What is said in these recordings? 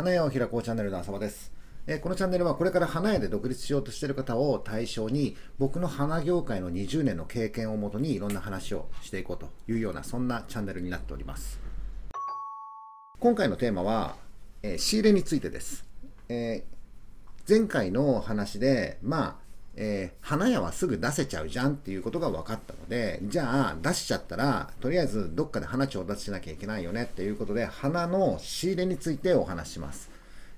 花屋を開こうチャンネルの浅場です。えーこのチャンネルはこれから花屋で独立しようとしている方を対象に僕の花業界の20年の経験をもとにいろんな話をしていこうというようなそんなチャンネルになっております。今回のテーマは、えー仕入れについてです。えー前回の話で、まあ、えー花屋はすぐ出せちゃうじゃんっていうことが分かったので、じゃあ出しちゃったら、とりあえずどっかで花調達しなきゃいけないよねっていうことで、花の仕入れについてお話します。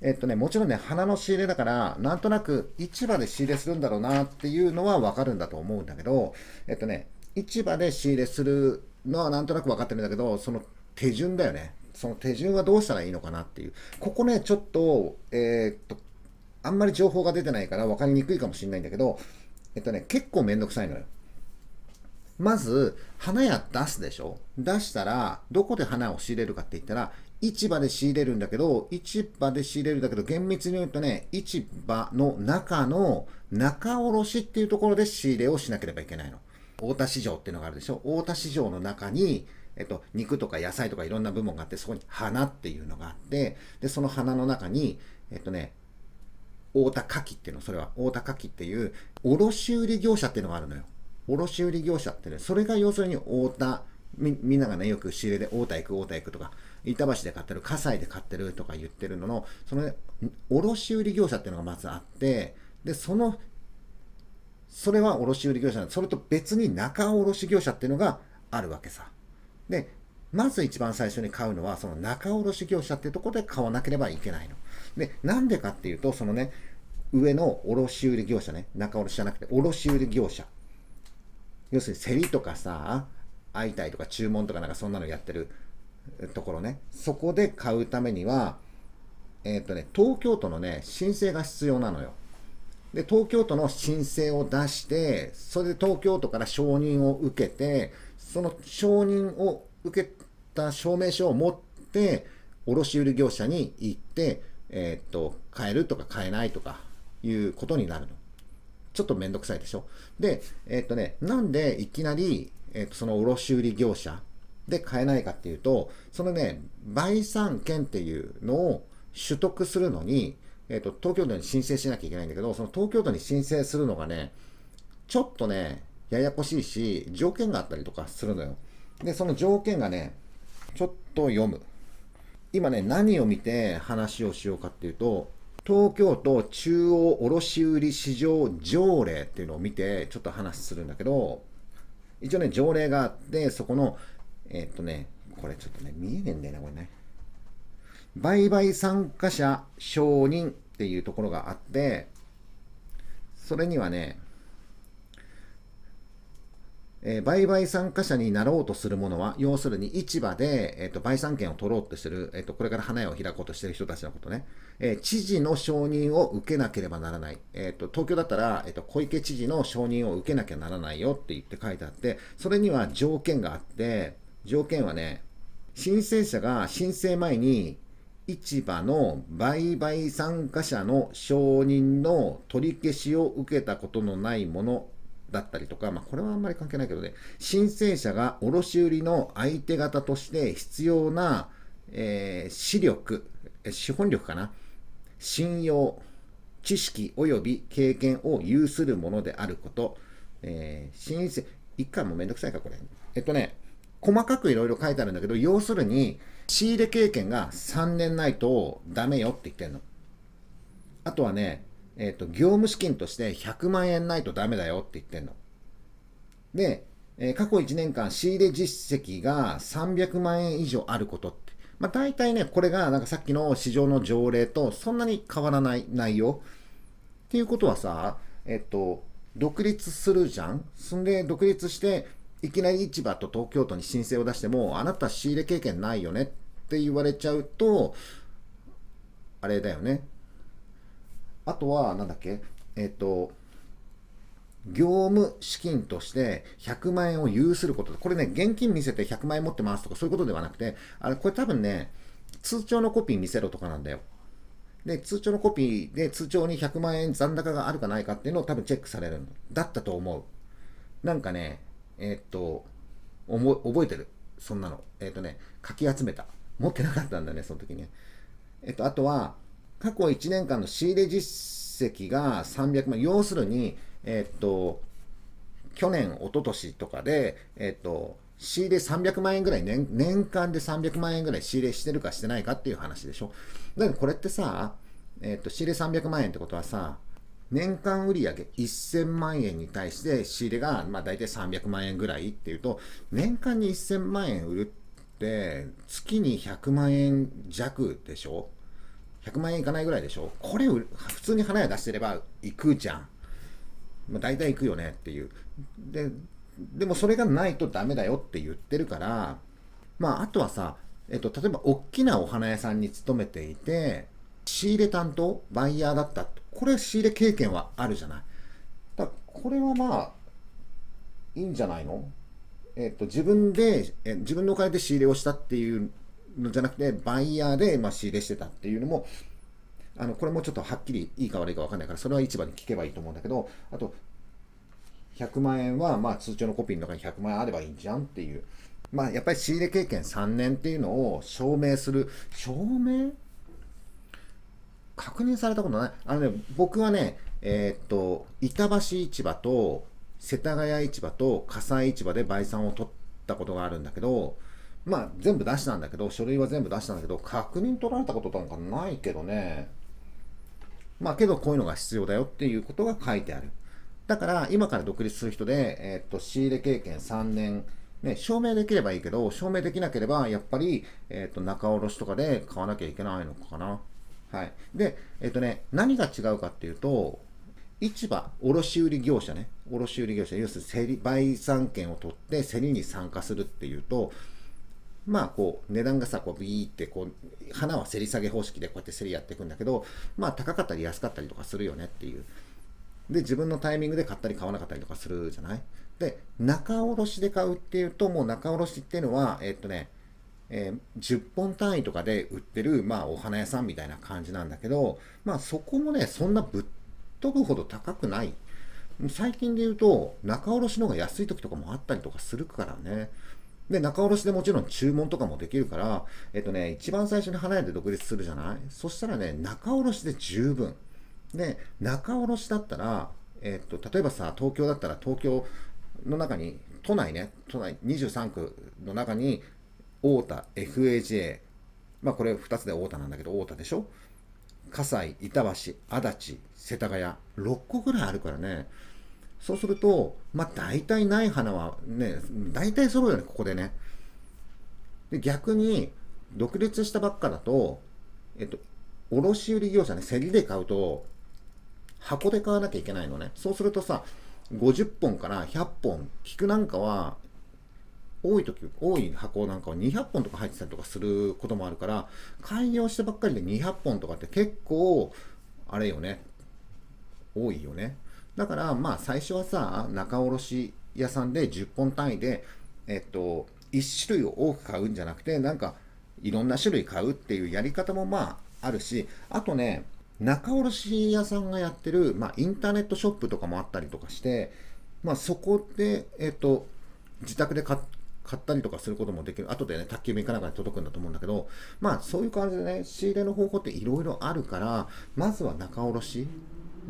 えっとね、もちろんね、花の仕入れだから、なんとなく市場で仕入れするんだろうなっていうのは分かるんだと思うんだけど、えっとね、市場で仕入れするのはなんとなく分かってるんだけど、その手順だよね。その手順はどうしたらいいのかなっていう。ここね、ちょっと、えーっと、あんまり情報が出てないから分かりにくいかもしれないんだけど、えっとね、結構めんどくさいのよ。まず、花屋出すでしょ？出したら、どこで花を仕入れるかって言ったら、市場で仕入れるんだけど、市場で仕入れるんだけど、厳密に言うとね、市場の中の中卸っていうところで仕入れをしなければいけないの。大田市場っていうのがあるでしょ？大田市場の中に、えっと、肉とか野菜とかいろんな部門があって、そこに花っていうのがあって、で、その花の中に、えっとね、大田花きっていうの、それは大田花きっていう、卸売業者っていうのがあるのよ。卸売業者ってね、それが要するに大田、みみんながね、よく仕入れで大田行く、大田行くとか、板橋で買ってる、葛西で買ってるとか言ってるのの、そのね、卸売業者っていうのがまずあって、で、その、それは卸売業者なんでそれと別に中卸業者っていうのがあるわけさ。で、まず一番最初に買うのは、その中卸業者っていうところで買わなければいけないの。で、なんでかっていうと、そのね、上の卸売業者ね、中卸じゃなくて卸売業者。要するに競りとかさ、相対とか注文とかなんかそんなのやってるところね。そこで買うためには、えっ、とね、東京都のね、申請が必要なのよ。で、東京都の申請を出して、それで東京都から承認を受けて、その承認を受けた証明書を持って、卸売業者に行って、えーっと、買えるとか買えないとかいうことになるの。ちょっとめんどくさいでしょ？で、えーっとね、なんでいきなり、えーっと、その卸売業者で買えないかっていうと、そのね、売産権っていうのを取得するのに、えっと、東京都に申請しなきゃいけないんだけど、その東京都に申請するのがね、ちょっとね、ややこしいし、条件があったりとかするのよ。で、その条件がね、ちょっと読む。今ね、何を見て話をしようかっていうと、東京都中央卸売市場条例っていうのを見て、ちょっと話するんだけど、一応ね、条例があって、そこの、えーっとね、これちょっとね、見えねえんだよな、これね。売買参加者承認っていうところがあって、それにはね、えー売買参加者になろうとする者は、要するに市場で、えー、と売産権を取ろうとしてる、えー、とこれから花屋を開こうとしてる人たちのことね、えー知事の承認を受けなければならない。えー、と東京だったら、えー、と小池知事の承認を受けなきゃならないよって言って書いてあって、それには条件があって、条件はね、申請者が申請前に市場の売買参加者の承認の取り消しを受けたことのないものだったりとか、まあ、これはあんまり関係ないけどね、申請者が卸売の相手方として必要な、えー視力、資本力かな、信用、知識及び経験を有するものであること、えー申請、一回もめんどくさいか、これ。えっとね、細かくいろいろ書いてあるんだけど、要するに、仕入れ経験が3年ないとダメよって言ってんの。あとはね、えっ、と、業務資金として100万円ないとダメだよって言ってんの。で、えー過去1年間仕入れ実績が300万円以上あることって。まあ大体ね、これがなんかさっきの市場の条例とそんなに変わらない内容。っていうことはさ、えっと、独立するじゃんそんで独立して、いきなり市場と東京都に申請を出しても、あなた仕入れ経験ないよねって言われちゃうと、あれだよね。あとは、なんだっけ？えっと、業務資金として100万円を有すること。これね、現金見せて100万円持ってますとかそういうことではなくて、あれ、これ多分ね、通帳のコピー見せろとかなんだよ。で、通帳のコピーで通帳に100万円残高があるかないかっていうのを多分チェックされるんだったと思う。なんかね、えーっと、覚えてる？そんなの。えーっとね、かき集めた。持ってなかったんだね、その時ね。えっと、あとは、過去1年間の仕入れ実績が300万、要するに、えっと、去年、一昨年とかで、えっと、仕入れ300万円ぐらい年、年間で300万円ぐらい仕入れしてるかしてないかっていう話でしょ。だからこれってさ、えっと、仕入れ300万円ってことはさ、年間売上1000万円に対して仕入れが、まあ、大体300万円ぐらいっていうと、年間に1000万円売るって月に100万円弱でしょ100万円いかないぐらいでしょこれ普通に花屋出してれば行くじゃん。まあ、大体行くよねっていう。で、でもそれがないとダメだよって言ってるから、まああとはさ、えっと、例えば大きなお花屋さんに勤めていて、仕入れ担当、バイヤーだった。これ仕入れ経験はあるじゃない。だこれはまあ、いいんじゃないの？えっと、自分で、え自分のお金で仕入れをしたっていうじゃなくて、バイヤーで、まあ、仕入れしてたっていうのも、あの、これもちょっとはっきりいいか悪いか分かんないから、それは市場に聞けばいいと思うんだけど、あと、100万円は、まあ、通帳のコピーの中に100万円あればいいんじゃんっていう。まあ、やっぱり仕入れ経験3年っていうのを証明する。証明？確認されたことない。あのね、僕はね、えー、っと、板橋市場と、世田谷市場と葛西市場で倍算を取ったことがあるんだけど、まあ全部出したんだけど、書類は全部出したんだけど、確認取られたことなんかないけどね。まあけどこういうのが必要だよっていうことが書いてある。だから今から独立する人で、えー、っと仕入れ経験3年、ね、証明できればいいけど、証明できなければやっぱり、えー、っと仲卸とかで買わなきゃいけないのかな。はい。で、えっとね、何が違うかっていうと、市場、卸売業者ね、卸売業者、要するに競り、売産権を取って競りに参加するっていうと、まあこう値段がさ、こうビーってこう、花は競り下げ方式でこうやって競りやっていくんだけど、まあ高かったり安かったりとかするよねっていう。で、自分のタイミングで買ったり買わなかったりとかするじゃない？で、仲卸で買うっていうと、もう仲卸っていうのは、えっとね、えー、10本単位とかで売ってる、まあ、お花屋さんみたいな感じなんだけど、まあ、そこもね、そんなぶっ飛ぶほど高くない。最近で言うと、仲卸の方が安い時とかもあったりとかするからね。で、仲卸でもちろん注文とかもできるから、えっとね、一番最初に花屋で独立するじゃない？そしたらね、仲卸で十分。で、仲卸だったら、えっと、例えばさ、東京だったら東京の中に、都内ね、都内23区の中に、太田、FAJ、まあこれ2つで太田なんだけど、太田でしょ？葛西、板橋、足立、世田谷、6個ぐらいあるからね。そうすると、まあ大体ない花はね、大体揃うよね、ここでね。で逆に、独立したばっかだと、えっと、卸売業者ね、競りで買うと、箱で買わなきゃいけないのね。そうするとさ、50本から100本、菊なんかは多い時、多い箱なんかは200本とか入ってたりとかすることもあるから、開業してばっかりで200本とかって結構、あれよね、多いよね。だから、まあ最初はさ、仲卸屋さんで10本単位で、えっと、1種類を多く買うんじゃなくて、なんか、いろんな種類買うっていうやり方もまああるし、あとね、仲卸屋さんがやってる、まあ、インターネットショップとかもあったりとかして、まあ、そこで、えっと、自宅で買ったりとかすることもできる。後でね、宅急便かなんかに届くんだと思うんだけど、まあそういう感じでね、仕入れの方法っていろいろあるから、まずは仲卸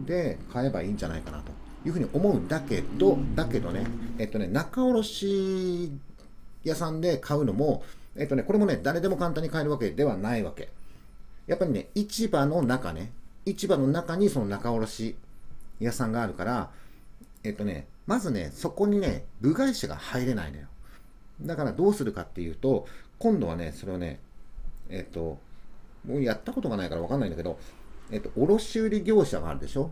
で買えばいいんじゃないかなというふうに思うんだけど、だけどね、えっとね、仲卸屋さんで買うのも、えっとね、これもね、誰でも簡単に買えるわけではないわけ。やっぱりね、市場の中ね、市場の中にその仲卸屋さんがあるから、えっとね、まずね、そこにね、部外者が入れないのよ。だからどうするかっていうと、今度はね、それをね、えっ、と、もうやったことがないからわかんないんだけど、えっ、と、卸売業者があるでしょ？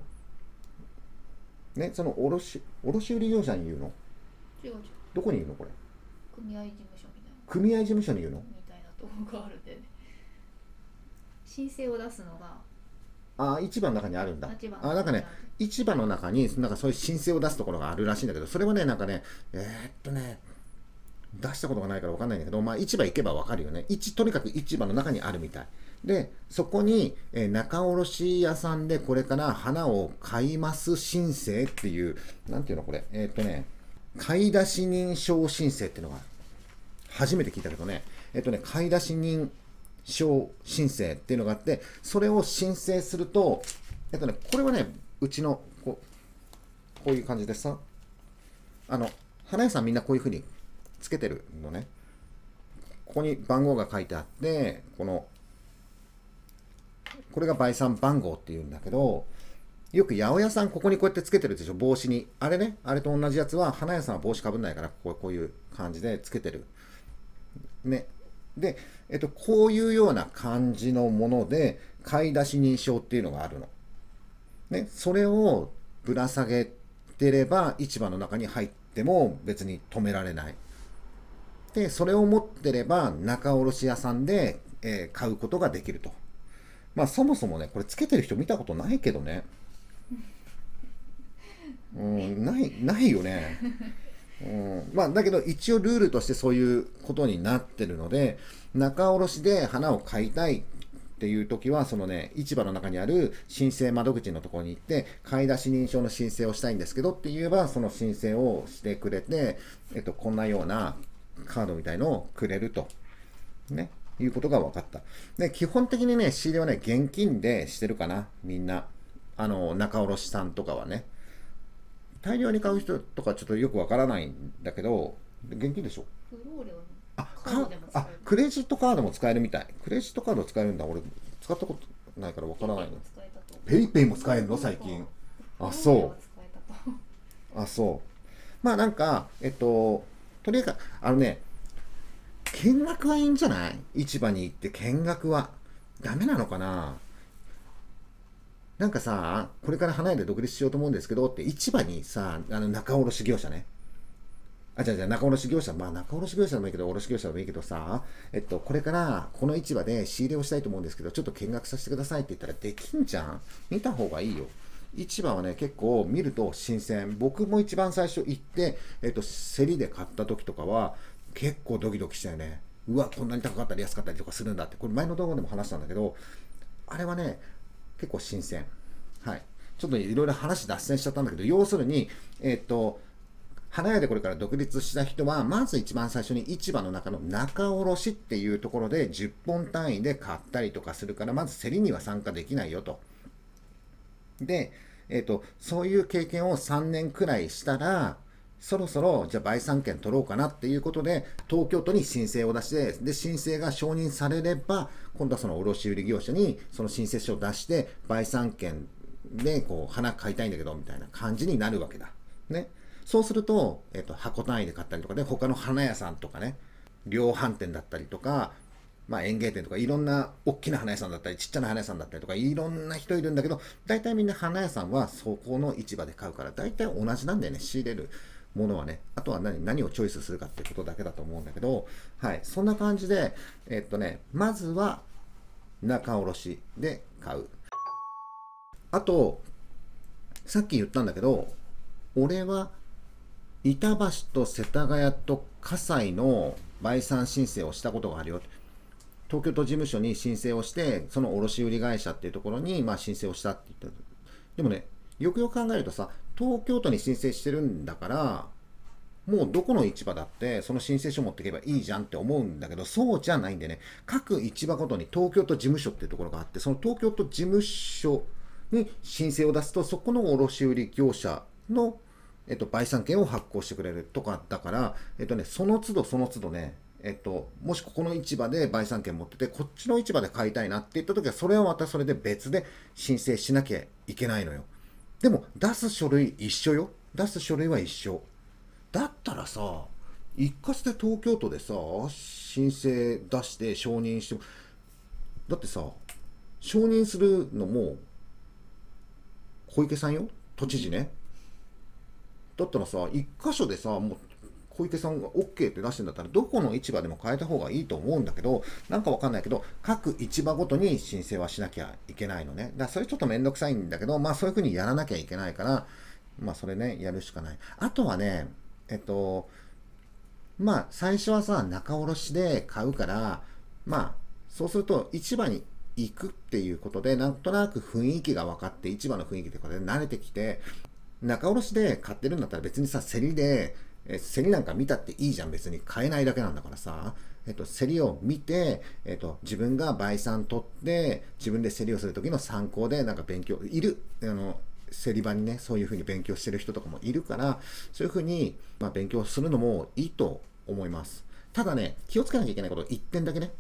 ね、その卸、卸売業者に言うの？違う違うどこに言うのこれ？組合事務所みたいな組合事務所に言うの？みたいなとこがあるんでね申請を出すのがああ、市場の中にあるんだ。あなんかね、市場の中に、なんかそういう申請を出すところがあるらしいんだけど、それはね、なんかね、えー、っとね、出したことがないから分かんないんだけど、まあ、市場行けば分かるよね。市とにかく市場の中にあるみたい。で、そこに、え、仲卸屋さんでこれから花を買います申請っていう、なんていうのこれ、えー、っとね、買い出し認証申請っていうのが、初めて聞いたけどね、えー、っとね、買い出し人、証申請っていうのがあって、それを申請すると、えっとね、これはね、うちのこうこういう感じでさ、あの、花屋さんみんなこういうふうにつけてるのね。ここに番号が書いてあって、この、これが倍算番号っていうんだけど、よく八百屋さんここにこうやってつけてるでしょ、帽子に。あれね、あれと同じやつは、花屋さんは帽子かぶんないから、こうこういう感じでつけてる。ね。で、えっと、こういうような感じのもので、買い出し認証っていうのがあるの。ね、それをぶら下げてれば、市場の中に入っても別に止められない。で、それを持ってれば、仲卸屋さんで、えー買うことができると。まあ、そもそもね、これつけてる人見たことないけどね。うん、ない、ないよね。うん、まあ、だけど一応ルールとしてそういうことになってるので、仲卸で花を買いたいっていう時は、そのね、市場の中にある申請窓口のところに行って、買い出し認証の申請をしたいんですけどって言えば、その申請をしてくれて、えっと、こんなようなカードみたいのをくれると。ね。いうことが分かった。で、基本的にね、仕入れはね、現金でしてるかな、みんな。あの、仲卸さんとかはね。大量に買う人とかちょっとよくわからないんだけど、現金でしょ？あ、カードでも使えるあ、クレジットカードも使えるみたい。クレジットカード使えるんだ。俺、使ったことないからわからないの。ペイペイも使えるの？最近。あそうあ、そう。まあなんか、えっと、とりあえず、あのね、見学はいいんじゃない？市場に行って見学は。ダメなのかな？なんかさ、これから花屋で独立しようと思うんですけどって、市場にさ、あの仲卸業者ね。あ、じゃあじゃあ仲卸業者、まあ仲卸業者でもいいけど、卸業者でもいいけどさ、えっと、これからこの市場で仕入れをしたいと思うんですけど、ちょっと見学させてくださいって言ったらできんじゃん？見た方がいいよ。市場はね、結構見ると新鮮。僕も一番最初行って、えっと、競りで買った時とかは、結構ドキドキしたよね。うわ、こんなに高かったり安かったりとかするんだって。これ前の動画でも話したんだけど、あれはね、結構新鮮。はい。ちょっといろいろ話脱線しちゃったんだけど、要するに、えっと、花屋でこれから独立した人は、まず一番最初に市場の中の仲卸っていうところで10本単位で買ったりとかするから、まず競りには参加できないよと。で、えっ、と、そういう経験を3年くらいしたら、そろそろ、じゃあ、売産権取ろうかなっていうことで、東京都に申請を出して、で、申請が承認されれば、今度はその卸売業者に、その申請書を出して、売産権で、こう、花買いたいんだけど、みたいな感じになるわけだ。ね。そうすると、えっ、と、箱単位で買ったりとかで、他の花屋さんとかね、量販店だったりとか、まあ、園芸店とかいろんな大きな花屋さんだったりちっちゃな花屋さんだったりとかいろんな人いるんだけど大体みんな花屋さんはそこの市場で買うから大体同じなんだよね仕入れるものはねあとは何何をチョイスするかってことだけだと思うんだけどはいそんな感じでえっとねまずは仲卸で買う。あとさっき言ったんだけど俺は板橋と世田谷と葛西の売産申請をしたことがあるよ。東京都事務所に申請をしてその卸売会社っていうところにまあ申請をしたって言った。でもねよくよく考えるとさ東京都に申請してるんだからもうどこの市場だってその申請書持っていけばいいじゃんって思うんだけどそうじゃないんでね各市場ごとに東京都事務所っていうところがあってその東京都事務所に申請を出すとそこの卸売業者のえっと、売産権を発行してくれるとかだから、えっとね、その都度その都度ね、えっと、もしここの市場で売産権持ってて、こっちの市場で買いたいなって言った時は、それはまたそれで別で申請しなきゃいけないのよ。でも、出す書類一緒よ。出す書類は一緒。だったらさ、一括で東京都でさ、申請出して承認しても、だってさ、承認するのも、小池さんよ。都知事ね。だったらさ、一箇所でさ、もう小池さんが OK って出してんだったら、どこの市場でも変えた方がいいと思うんだけど、なんかわかんないけど、各市場ごとに申請はしなきゃいけないのね。だからそれちょっとめんどくさいんだけど、まあそういうふうにやらなきゃいけないから、まあそれね、やるしかない。あとはね、えっと、まあ最初はさ、仲卸で買うから、まあそうすると市場に行くっていうことで、なんとなく雰囲気が分かって、市場の雰囲気とかで慣れてきて、仲卸で買ってるんだったら別にさ、競りで、え競りなんか見たっていいじゃん、別に買えないだけなんだからさ、えっと、競りを見て、えっと、自分が倍算取って、自分で競りをする時の参考で、なんか勉強、いる、あの、競り場にね、そういうふうに勉強してる人とかもいるから、そういうふうに、まあ、勉強するのもいいと思います。ただね、気をつけなきゃいけないこと、1点だけね、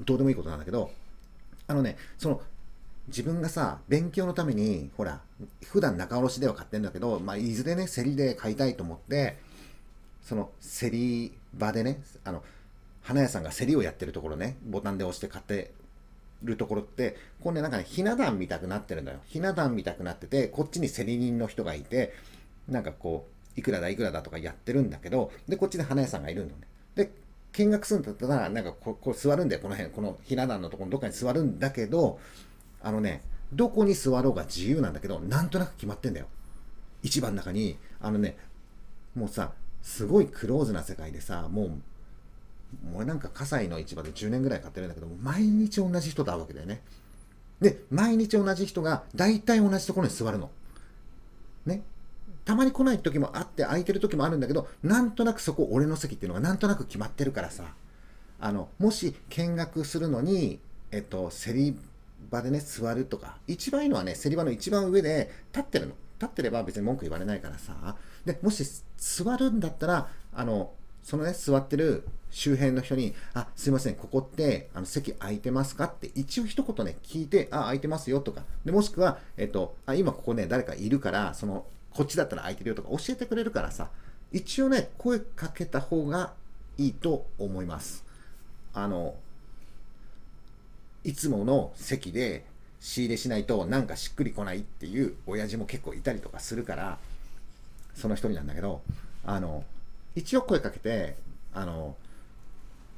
どうでもいいことなんだけど、あのね、その、自分がさ、勉強のために、ほら、普段仲卸では買ってんだけど、まあ、いずれね、競りで買いたいと思って、その競り場でね、あの、花屋さんが競りをやってるところね、ボタンで押して買ってるところって、こうね、なんかね、ひな壇見たくなってるんだよ。ひな壇見たくなってて、こっちに競り人の人がいて、なんかこう、いくらだいくらだとかやってるんだけど、で、こっちで花屋さんがいるのね。で、見学するんだったら、なんかここう座るんだよ、この辺、このひな壇のところのどっかに座るんだけど、あのね、どこに座ろうが自由なんだけど、なんとなく決まってんだよ。一番の中に、あのね、もうさ、すごいクローズな世界でさ、もう、もうなんか葛西の市場で10年ぐらい買ってるんだけど、毎日同じ人と会うわけだよね。で、毎日同じ人が大体同じところに座るの。ね。たまに来ない時もあって、空いてる時もあるんだけど、なんとなくそこ俺の席っていうのがなんとなく決まってるからさ、あの、もし見学するのに、えっと、競り場でね、座るとか、一番いいのはね、競り場の一番上で立ってるの。立ってれば別に文句言われないからさ。で、もし座るんだったら、あの、そのね、座ってる周辺の人に、あ、すいません、ここって、あの、席空いてますか？って一応一言ね、聞いて、あ、空いてますよとか。で、もしくは、えっと、あ、今ここね、誰かいるから、その、こっちだったら空いてるよとか教えてくれるからさ、一応ね、声かけた方がいいと思います。あの、いつもの席で仕入れしないとなんかしっくりこないっていう親父も結構いたりとかするから、その一人なんだけど、あの、一応声かけて、あの、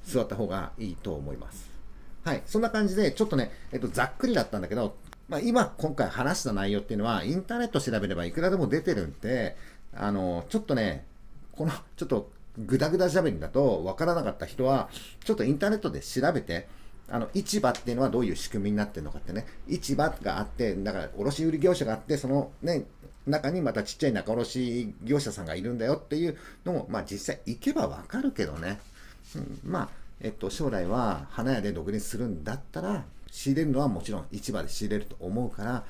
座った方がいいと思います。はい。そんな感じで、ちょっとね、えっと、ざっくりだったんだけど、まあ、今、今回話した内容っていうのは、インターネット調べればいくらでも出てるんで、あの、ちょっとね、この、ちょっと、ぐだぐだしゃべりだと、わからなかった人は、ちょっとインターネットで調べて、あの、市場っていうのはどういう仕組みになってるのかってね、市場があって、だから、卸売業者があって、そのね、中にまたちっちゃい仲卸業者さんがいるんだよっていうのも、まあ実際行けばわかるけどね。うん、まあ、えっと、将来は花屋で独立するんだったら、仕入れるのはもちろん市場で仕入れると思うから、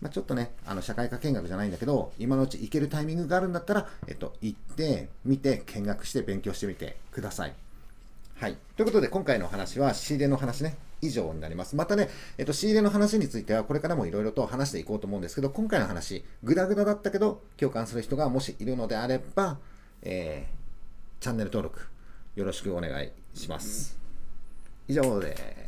まあ、ちょっとね、あの社会科見学じゃないんだけど、今のうち行けるタイミングがあるんだったら、えっと、行って、見て、見学して勉強してみてください。はい。ということで、今回の話は仕入れの話ね、以上になります。またね、えっと、仕入れの話については、これからもいろいろと話していこうと思うんですけど、今回の話、グダグダだったけど、共感する人がもしいるのであれば、えー、チャンネル登録、よろしくお願いします。以上です。